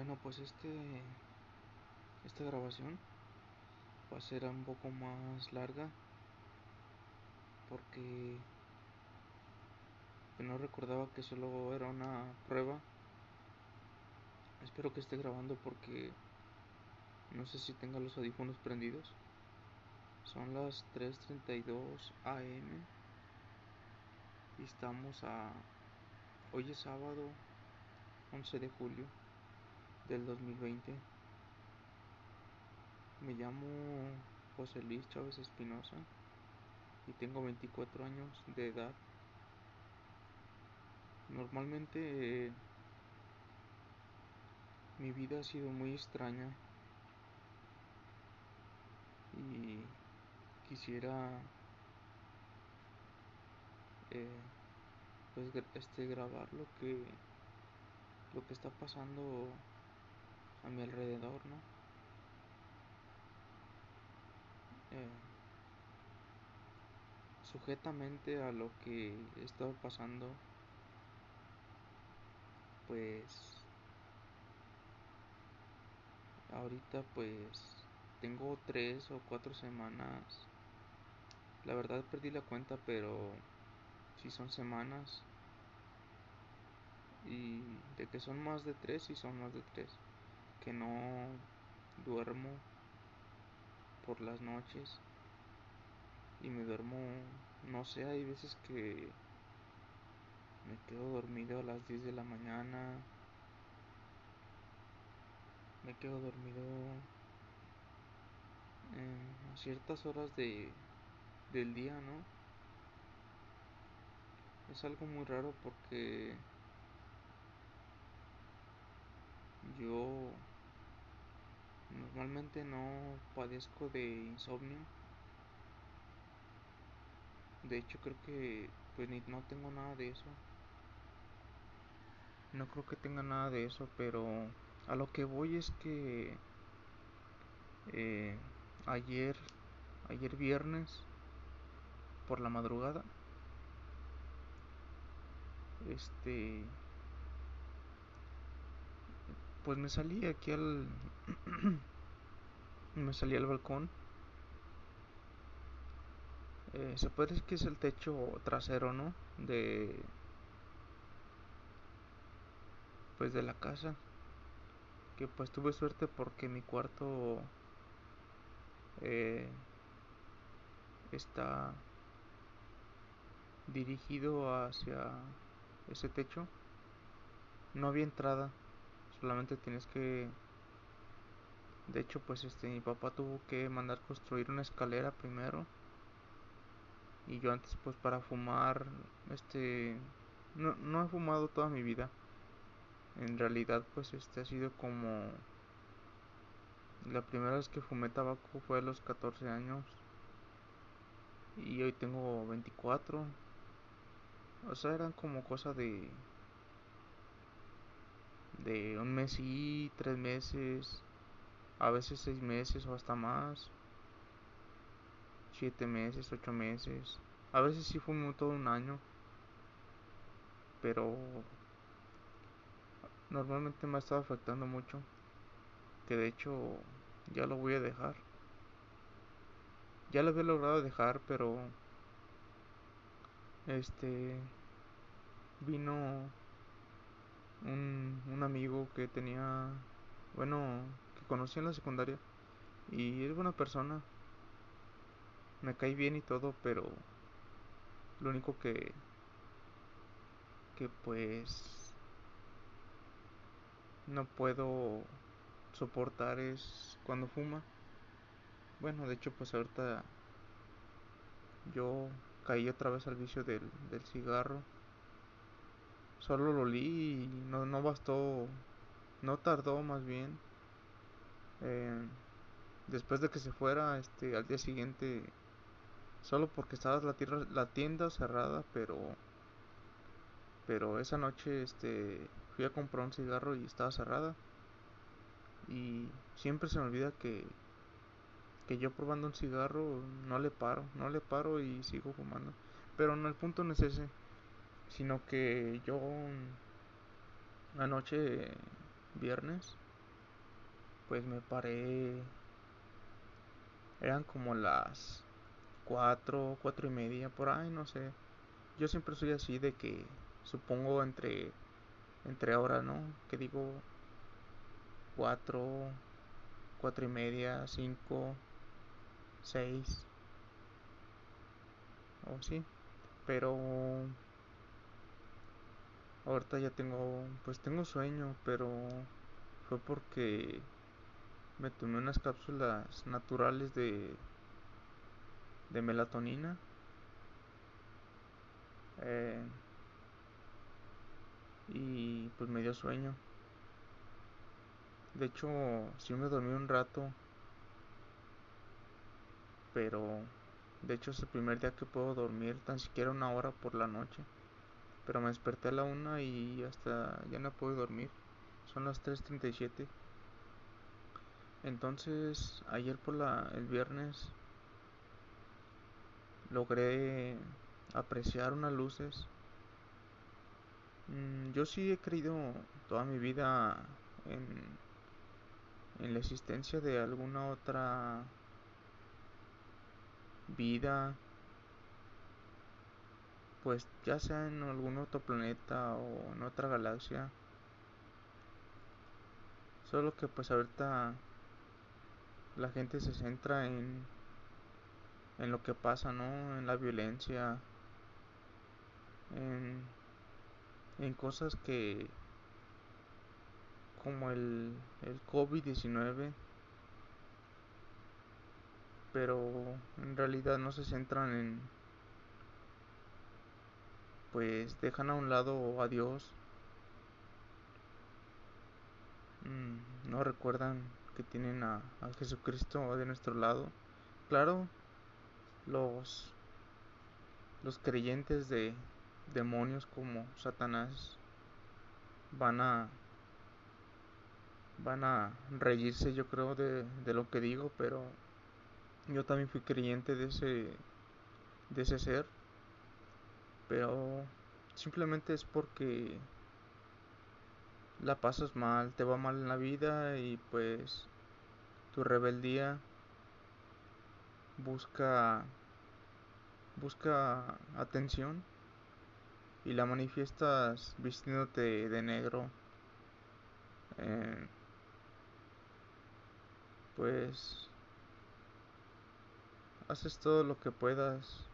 Bueno, pues este esta grabación va a ser un poco más larga porque no recordaba que solo era una prueba. Espero que esté grabando porque no sé si tenga los audífonos prendidos. Son las 3:32 am y estamos a hoy es sábado 11 de julio del 2020. Me llamo José Luis Chávez Espinosa y tengo 24 años de edad. Normalmente mi vida ha sido muy extraña y quisiera eh, pues este grabar lo que lo que está pasando a mi alrededor, ¿no? Eh, sujetamente a lo que he estado pasando, pues ahorita pues tengo tres o cuatro semanas. La verdad perdí la cuenta, pero si son semanas. Y de que son más de tres, si son más de tres. Que no duermo por las noches. Y me duermo, no sé, hay veces que me quedo dormido a las 10 de la mañana. Me quedo dormido a ciertas horas de, del día, ¿no? Es algo muy raro porque yo normalmente no padezco de insomnio. De hecho creo que pues ni, no tengo nada de eso. No creo que tenga nada de eso, pero a lo que voy es que eh, ayer, ayer viernes, por la madrugada, este, pues me salí aquí al, me salí al balcón. Eh, se puede decir que es el techo trasero, ¿no? De, pues de la casa. Que pues tuve suerte porque mi cuarto eh, está dirigido hacia ese techo. No había entrada, solamente tienes que... De hecho, pues este, mi papá tuvo que mandar construir una escalera primero. Y yo antes, pues para fumar, este... No, no he fumado toda mi vida. En realidad, pues este ha sido como... La primera vez que fumé tabaco fue a los 14 años. Y hoy tengo 24. O sea, eran como cosa de de un mes y tres meses, a veces seis meses o hasta más, siete meses, ocho meses, a veces sí fue todo un año, pero normalmente me ha estado afectando mucho, que de hecho ya lo voy a dejar. Ya lo había logrado dejar, pero este vino un, un amigo que tenía, bueno, que conocí en la secundaria y es buena persona. Me cae bien y todo, pero lo único que que pues no puedo soportar es cuando fuma. Bueno, de hecho pues ahorita yo caí otra vez al vicio del, del cigarro Solo lo li y no, no bastó, no tardó más bien. Eh, después de que se fuera, este, al día siguiente, solo porque estaba la, tierra, la tienda cerrada, pero, pero esa noche, este, fui a comprar un cigarro y estaba cerrada. Y siempre se me olvida que, que yo probando un cigarro no le paro, no le paro y sigo fumando. Pero no, el punto no es ese sino que yo anoche viernes pues me paré. Eran como las cuatro, cuatro y media, por ahí, no sé. Yo siempre soy así de que supongo entre entre ahora, ¿no? Que digo cuatro, cuatro y media, cinco, seis, o sí, pero ahorita ya tengo, pues tengo sueño, pero fue porque me tomé unas cápsulas naturales de de melatonina. Eh, y pues me dio sueño. De hecho sí me dormí un rato pero de hecho es el primer día que puedo dormir tan siquiera una hora por la noche pero me desperté a la una y hasta ya no puedo dormir son las 3.37 entonces ayer por la el viernes logré apreciar unas luces. Mm, yo sí he creído toda mi vida en, en la existencia de alguna otra vida, pues ya sea en algún otro planeta o en otra galaxia. Solo que pues ahorita la gente se centra en en lo que pasa, ¿no? En la violencia, en, en cosas que como el, el COVID-19, pero en realidad no se centran en, pues dejan a un lado a Dios, mm, no recuerdan que tienen a, Jesucristo de nuestro lado. Claro, los los creyentes de demonios como Satanás van a van a reírse yo creo de, de lo que digo pero yo también fui creyente de ese de ese ser pero simplemente es porque la pasas mal te va mal en la vida y pues tu rebeldía busca busca atención y la manifiestas vistiéndote de negro. Eh, pues haces todo lo que puedas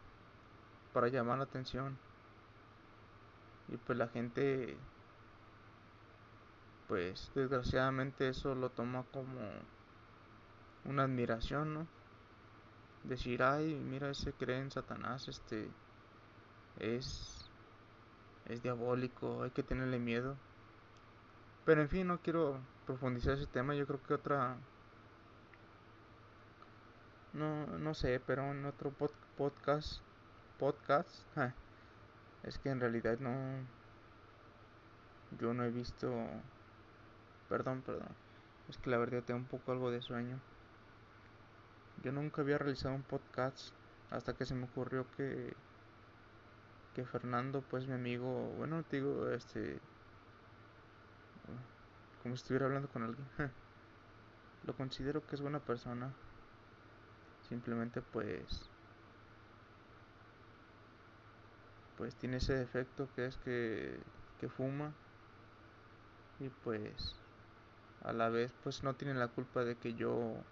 para llamar la atención. Y pues la gente, pues desgraciadamente eso lo toma como una admiración, ¿no? decir, ay, mira, ese cree en Satanás, este es es diabólico, hay que tenerle miedo. Pero en fin, no quiero profundizar ese tema, yo creo que otra no no sé, pero en otro podcast podcast es que en realidad no yo no he visto perdón, perdón. Es que la verdad tengo un poco algo de sueño. Yo nunca había realizado un podcast hasta que se me ocurrió que que Fernando, pues mi amigo, bueno, digo, este como si estuviera hablando con alguien. Lo considero que es buena persona. Simplemente pues pues tiene ese defecto que es que que fuma y pues a la vez pues no tiene la culpa de que yo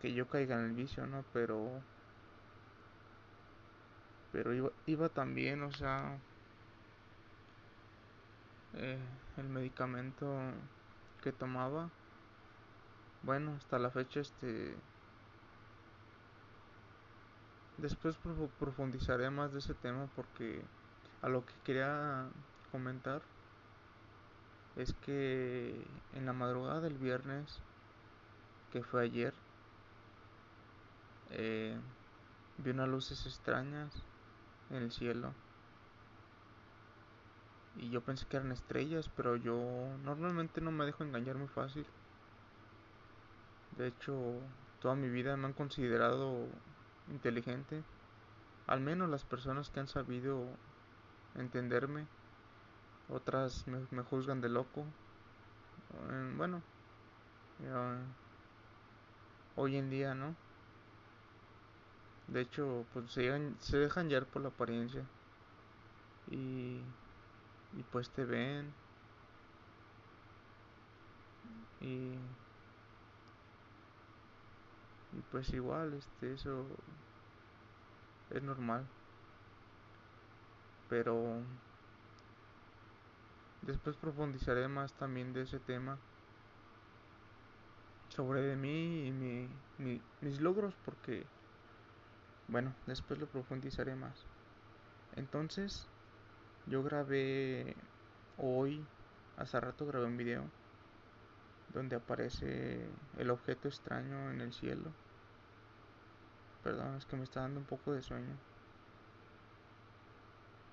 que yo caiga en el vicio, ¿no? Pero pero iba, iba también, o sea, eh, el medicamento que tomaba, bueno, hasta la fecha, este, después profundizaré más de ese tema porque a lo que quería comentar es que en la madrugada del viernes, que fue ayer, eh, vi unas luces extrañas en el cielo. Y yo pensé que eran estrellas, pero yo normalmente no me dejo engañar muy fácil. De hecho, toda mi vida me han considerado inteligente. Al menos las personas que han sabido entenderme. Otras me, juzgan de loco. Bueno, Ya, hoy en día, ¿no? De hecho, pues se, dejan llevar por la apariencia. Y, y pues te ven. Y pues igual, este, eso es normal. Pero después profundizaré más también de ese tema. Sobre de mí y mi, mi- mis logros porque, bueno, después lo profundizaré más. Entonces, yo grabé hoy, hace rato grabé un video donde aparece el objeto extraño en el cielo. Perdón, es que me está dando un poco de sueño.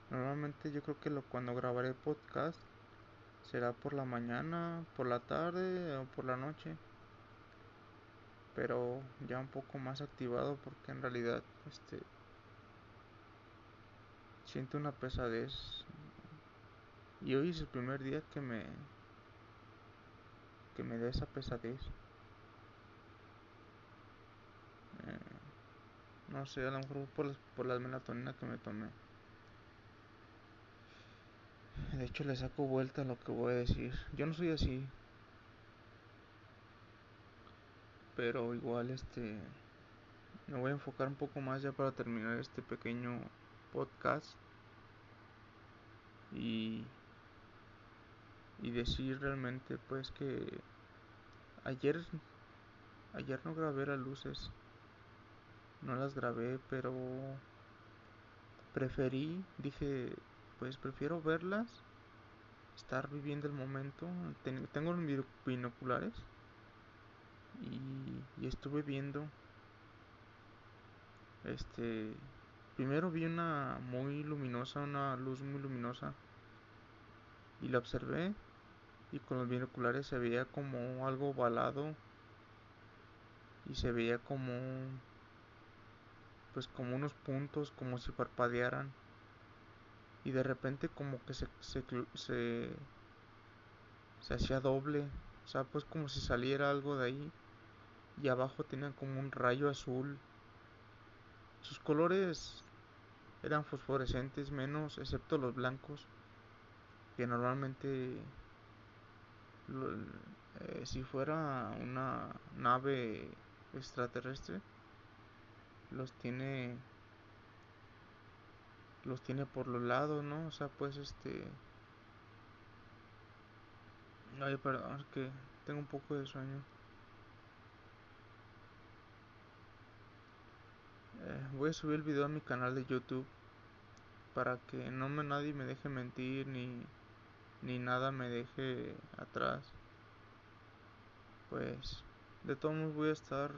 Normalmente yo creo que cuando grabaré podcast será por la mañana, por la tarde o por la noche. Pero ya un poco más activado porque en realidad este siento una pesadez. Y hoy es el primer día que me que me da esa pesadez. No sé, a lo mejor por, por la melatonina que me tomé. De hecho, le saco vuelta a lo que voy a decir. Yo no soy así, pero igual este me voy a enfocar un poco más ya para terminar este pequeño podcast y y decir realmente pues que ayer ayer no grabé las luces, no las grabé, pero preferí, dije, pues prefiero verlas, estar viviendo el momento. Ten- tengo bino- binoculares y, y estuve viendo Este, primero vi una muy luminosa, una luz muy luminosa y la observé y con los binoculares se veía como algo ovalado y se veía como pues como unos puntos como si parpadearan. Y de repente como que se se, se, se hacía doble, o sea, pues como si saliera algo de ahí. Y abajo tenían como un rayo azul. Sus colores eran fosforescentes menos excepto los blancos que normalmente eh, si fuera una nave extraterrestre los tiene los tiene por los lados no o sea pues este ay perdón es que tengo un poco de sueño. Eh, voy a subir el video a mi canal de YouTube para que no me nadie me deje mentir ni ni nada me deje atrás. Pues de todos modos voy a estar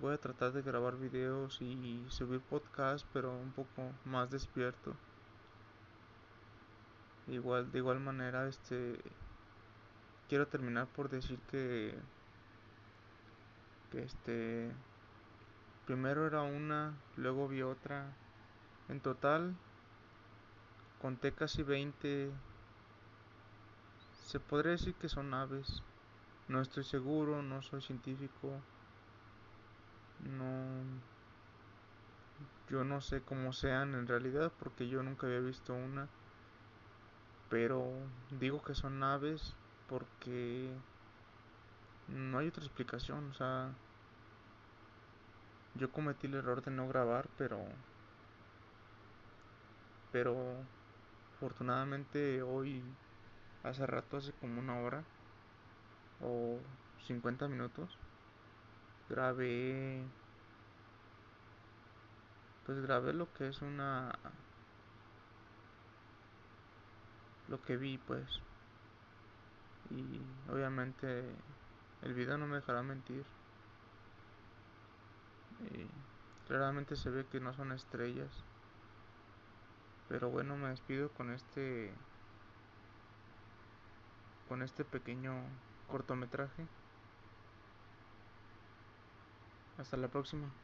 Voy a tratar de grabar videos y subir podcast, pero un poco más despierto. Igual, de igual manera, este quiero terminar por decir que que este primero era una, luego vi otra. En total conté casi 20. Se podría decir que son aves. No estoy seguro, no soy científico. No yo no sé cómo sean en realidad porque yo nunca había visto una. Pero digo que son aves porque no hay otra explicación. O sea, yo cometí el error de no grabar, pero, pero afortunadamente hoy, hace rato, hace como una hora o 50 minutos, grabé, pues grabé lo que es una, lo que vi, pues. Y obviamente el video no me dejará mentir. Y claramente se ve que no son estrellas. Pero bueno, me despido con este con este pequeño cortometraje. Hasta la próxima.